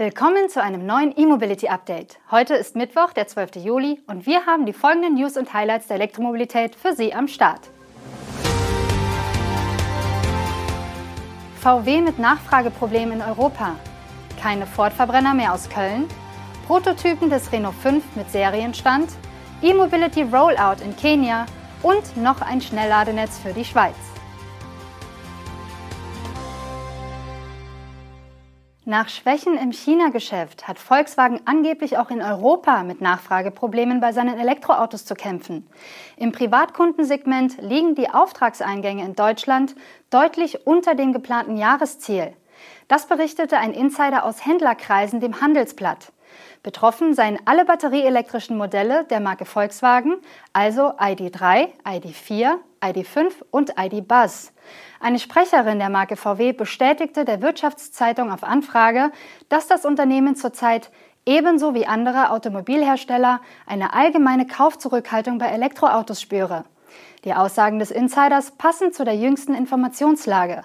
Willkommen zu einem neuen E-Mobility Update. Heute ist Mittwoch, der 12. Juli und wir haben die folgenden News und Highlights der Elektromobilität für Sie am Start. VW mit Nachfrageproblemen in Europa. Keine Ford-Verbrenner mehr aus Köln. Prototypen des Renault 5 mit Serienstand. E-Mobility Rollout in Kenia und noch ein Schnellladenetz für die Schweiz. Nach Schwächen im China-Geschäft hat Volkswagen angeblich auch in Europa mit Nachfrageproblemen bei seinen Elektroautos zu kämpfen. Im Privatkundensegment liegen die Auftragseingänge in Deutschland deutlich unter dem geplanten Jahresziel. Das berichtete ein Insider aus Händlerkreisen dem Handelsblatt. Betroffen seien alle batterieelektrischen Modelle der Marke Volkswagen, also ID3, ID4, ID5 und ID Buzz. Eine Sprecherin der Marke VW bestätigte der Wirtschaftszeitung auf Anfrage, dass das Unternehmen zurzeit ebenso wie andere Automobilhersteller eine allgemeine Kaufzurückhaltung bei Elektroautos spüre. Die Aussagen des Insiders passen zu der jüngsten Informationslage.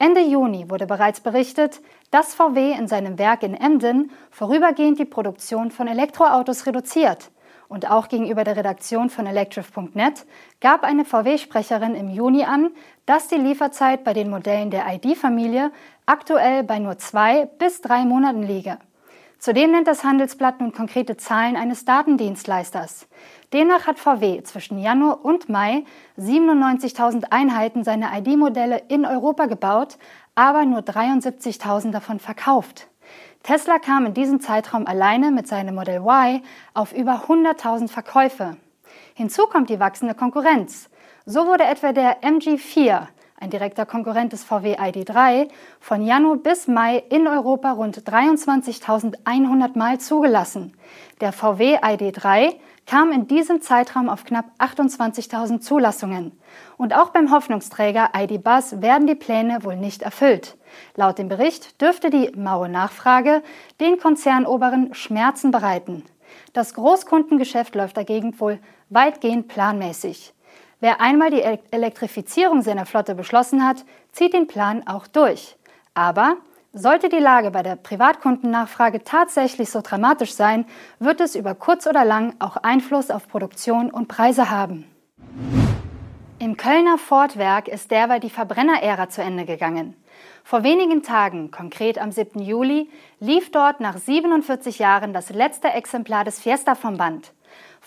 Ende Juni wurde bereits berichtet, dass VW in seinem Werk in Emden vorübergehend die Produktion von Elektroautos reduziert. Und auch gegenüber der Redaktion von electrif.net gab eine VW-Sprecherin im Juni an, dass die Lieferzeit bei den Modellen der ID-Familie aktuell bei nur zwei bis drei Monaten liege. Zudem nennt das Handelsblatt nun konkrete Zahlen eines Datendienstleisters. Demnach hat VW zwischen Januar und Mai 97.000 Einheiten seiner ID-Modelle in Europa gebaut, aber nur 73.000 davon verkauft. Tesla kam in diesem Zeitraum alleine mit seinem Model Y auf über 100.000 Verkäufe. Hinzu kommt die wachsende Konkurrenz. So wurde etwa der MG4, ein direkter Konkurrent des VW ID3, von Januar bis Mai in Europa rund 23.100 Mal zugelassen. Der VW ID3 kam in diesem Zeitraum auf knapp 28.000 Zulassungen. Und auch beim Hoffnungsträger ID Buzz werden die Pläne wohl nicht erfüllt. Laut dem Bericht dürfte die maue Nachfrage den Konzernoberen Schmerzen bereiten. Das Großkundengeschäft läuft dagegen wohl weitgehend planmäßig. Wer einmal die Elektrifizierung seiner Flotte beschlossen hat, zieht den Plan auch durch. Aber sollte die Lage bei der Privatkundennachfrage tatsächlich so dramatisch sein, wird es über kurz oder lang auch Einfluss auf Produktion und Preise haben. Im Kölner Fordwerk ist derweil die Verbrennerära zu Ende gegangen. Vor wenigen Tagen, konkret am 7. Juli, lief dort nach 47 Jahren das letzte Exemplar des Fiesta vom Band.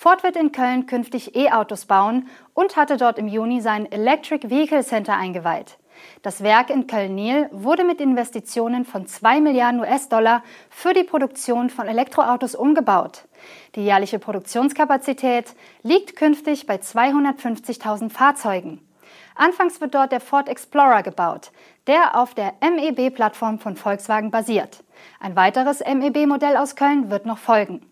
Ford wird in Köln künftig E-Autos bauen und hatte dort im Juni sein Electric Vehicle Center eingeweiht. Das Werk in Köln-Niel wurde mit Investitionen von 2 Milliarden US-Dollar für die Produktion von Elektroautos umgebaut. Die jährliche Produktionskapazität liegt künftig bei 250.000 Fahrzeugen. Anfangs wird dort der Ford Explorer gebaut, der auf der MEB-Plattform von Volkswagen basiert. Ein weiteres MEB-Modell aus Köln wird noch folgen.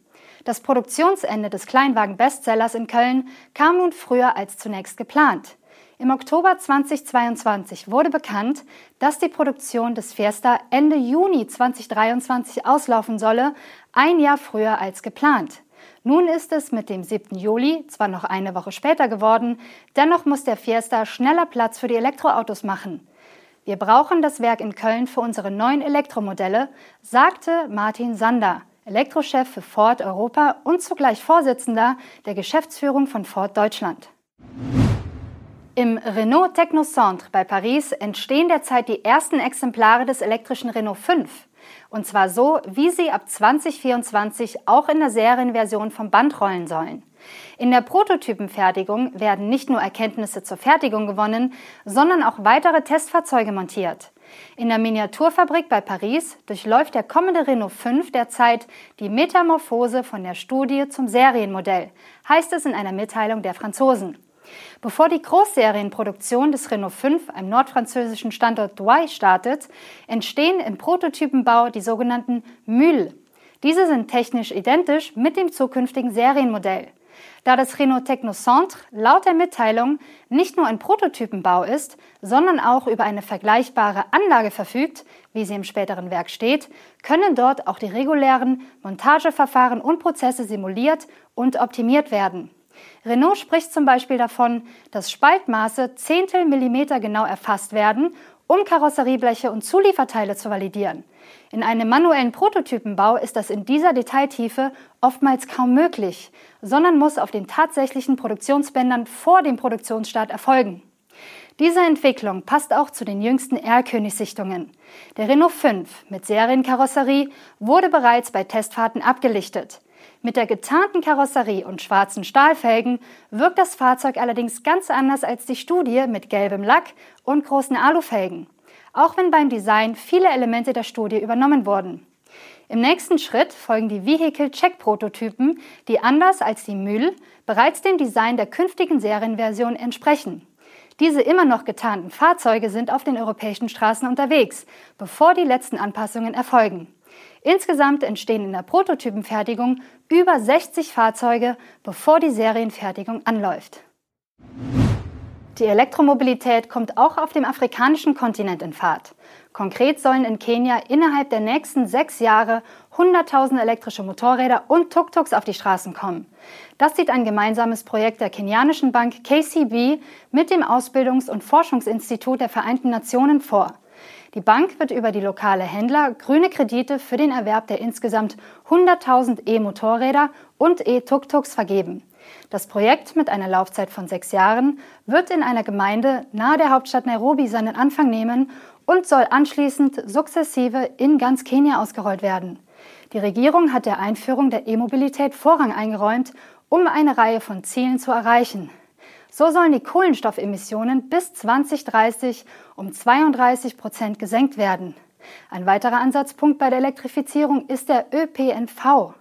Das Produktionsende des Kleinwagen-Bestsellers in Köln kam nun früher als zunächst geplant. Im Oktober 2022 wurde bekannt, dass die Produktion des Fiesta Ende Juni 2023 auslaufen solle, ein Jahr früher als geplant. Nun ist es mit dem 7. Juli zwar noch eine Woche später geworden, dennoch muss der Fiesta schneller Platz für die Elektroautos machen. Wir brauchen das Werk in Köln für unsere neuen Elektromodelle, sagte Martin Sander, Elektrochef für Ford Europa und zugleich Vorsitzender der Geschäftsführung von Ford Deutschland. Im Renault Technocentre bei Paris entstehen derzeit die ersten Exemplare des elektrischen Renault 5. Und zwar so, wie sie ab 2024 auch in der Serienversion vom Band rollen sollen. In der Prototypenfertigung werden nicht nur Erkenntnisse zur Fertigung gewonnen, sondern auch weitere Testfahrzeuge montiert. In der Miniaturfabrik bei Paris durchläuft der kommende Renault 5 derzeit die Metamorphose von der Studie zum Serienmodell, heißt es in einer Mitteilung der Franzosen. Bevor die Großserienproduktion des Renault 5 am nordfranzösischen Standort Douai startet, entstehen im Prototypenbau die sogenannten Mules. Diese sind technisch identisch mit dem zukünftigen Serienmodell. Da das Renault Technocentre laut der Mitteilung nicht nur ein Prototypenbau ist, sondern auch über eine vergleichbare Anlage verfügt, wie sie im späteren Werk steht, können dort auch die regulären Montageverfahren und Prozesse simuliert und optimiert werden. Renault spricht zum Beispiel davon, dass Spaltmaße Zehntel Millimeter genau erfasst werden um Karosseriebleche und Zulieferteile zu validieren. In einem manuellen Prototypenbau ist das in dieser Detailtiefe oftmals kaum möglich, sondern muss auf den tatsächlichen Produktionsbändern vor dem Produktionsstart erfolgen. Diese Entwicklung passt auch zu den jüngsten Erlkönig-Sichtungen. Der Renault 5 mit Serienkarosserie wurde bereits bei Testfahrten abgelichtet. Mit der getarnten Karosserie und schwarzen Stahlfelgen wirkt das Fahrzeug allerdings ganz anders als die Studie mit gelbem Lack und großen Alufelgen, auch wenn beim Design viele Elemente der Studie übernommen wurden. Im nächsten Schritt folgen die Vehicle-Check-Prototypen, die anders als die Mühl bereits dem Design der künftigen Serienversion entsprechen. Diese immer noch getarnten Fahrzeuge sind auf den europäischen Straßen unterwegs, bevor die letzten Anpassungen erfolgen. Insgesamt entstehen in der Prototypenfertigung über 60 Fahrzeuge, bevor die Serienfertigung anläuft. Die Elektromobilität kommt auch auf dem afrikanischen Kontinent in Fahrt. Konkret sollen in Kenia innerhalb der nächsten sechs Jahre 100.000 elektrische Motorräder und Tuk-Tuks auf die Straßen kommen. Das sieht ein gemeinsames Projekt der kenianischen Bank KCB mit dem Ausbildungs- und Forschungsinstitut der Vereinten Nationen vor. Die Bank wird über die lokale Händler grüne Kredite für den Erwerb der insgesamt 100.000 E-Motorräder und E-Tuk-Tuks vergeben. Das Projekt mit einer Laufzeit von sechs Jahren wird in einer Gemeinde nahe der Hauptstadt Nairobi seinen Anfang nehmen und soll anschließend sukzessive in ganz Kenia ausgerollt werden. Die Regierung hat der Einführung der E-Mobilität Vorrang eingeräumt, um eine Reihe von Zielen zu erreichen. So sollen die Kohlenstoffemissionen bis 2030 um 32 Prozent gesenkt werden. Ein weiterer Ansatzpunkt bei der Elektrifizierung ist der ÖPNV.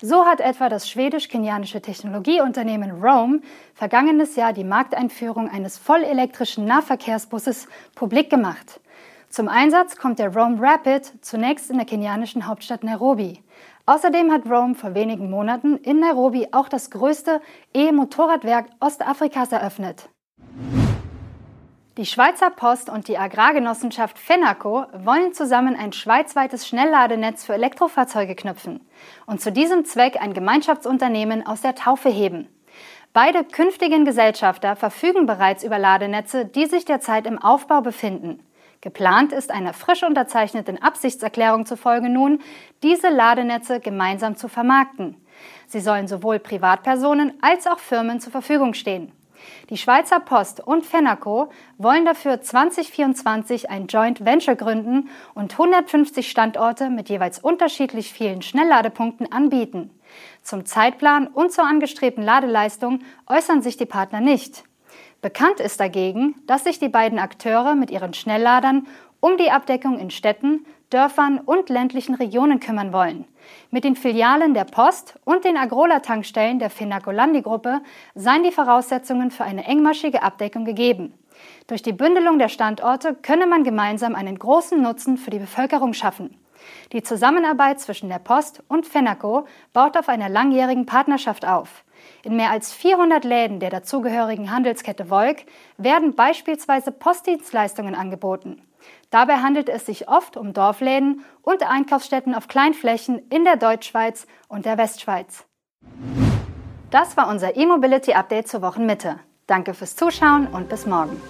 So hat etwa das schwedisch-kenianische Technologieunternehmen Rome vergangenes Jahr die Markteinführung eines vollelektrischen Nahverkehrsbusses publik gemacht. Zum Einsatz kommt der Rome Rapid zunächst in der kenianischen Hauptstadt Nairobi. Außerdem hat Rome vor wenigen Monaten in Nairobi auch das größte E-Motorradwerk Ostafrikas eröffnet. Die Schweizer Post und die Agrargenossenschaft FENACO wollen zusammen ein schweizweites Schnellladenetz für Elektrofahrzeuge knüpfen und zu diesem Zweck ein Gemeinschaftsunternehmen aus der Taufe heben. Beide künftigen Gesellschafter verfügen bereits über Ladenetze, die sich derzeit im Aufbau befinden. Geplant ist einer frisch unterzeichneten Absichtserklärung zufolge nun, diese Ladenetze gemeinsam zu vermarkten. Sie sollen sowohl Privatpersonen als auch Firmen zur Verfügung stehen. Die Schweizer Post und Fenaco wollen dafür 2024 ein Joint Venture gründen und 150 Standorte mit jeweils unterschiedlich vielen Schnellladepunkten anbieten. Zum Zeitplan und zur angestrebten Ladeleistung äußern sich die Partner nicht. Bekannt ist dagegen, dass sich die beiden Akteure mit ihren Schnellladern um die Abdeckung in Städten, Dörfern und ländlichen Regionen kümmern wollen. Mit den Filialen der Post und den Agrola-Tankstellen der Fenacolandi-Gruppe seien die Voraussetzungen für eine engmaschige Abdeckung gegeben. Durch die Bündelung der Standorte könne man gemeinsam einen großen Nutzen für die Bevölkerung schaffen. Die Zusammenarbeit zwischen der Post und Fenaco baut auf einer langjährigen Partnerschaft auf. In mehr als 400 Läden der dazugehörigen Handelskette Volk werden beispielsweise Postdienstleistungen angeboten. Dabei handelt es sich oft um Dorfläden und Einkaufsstätten auf Kleinflächen in der Deutschschweiz und der Westschweiz. Das war unser E-Mobility Update zur Wochenmitte. Danke fürs Zuschauen und bis morgen.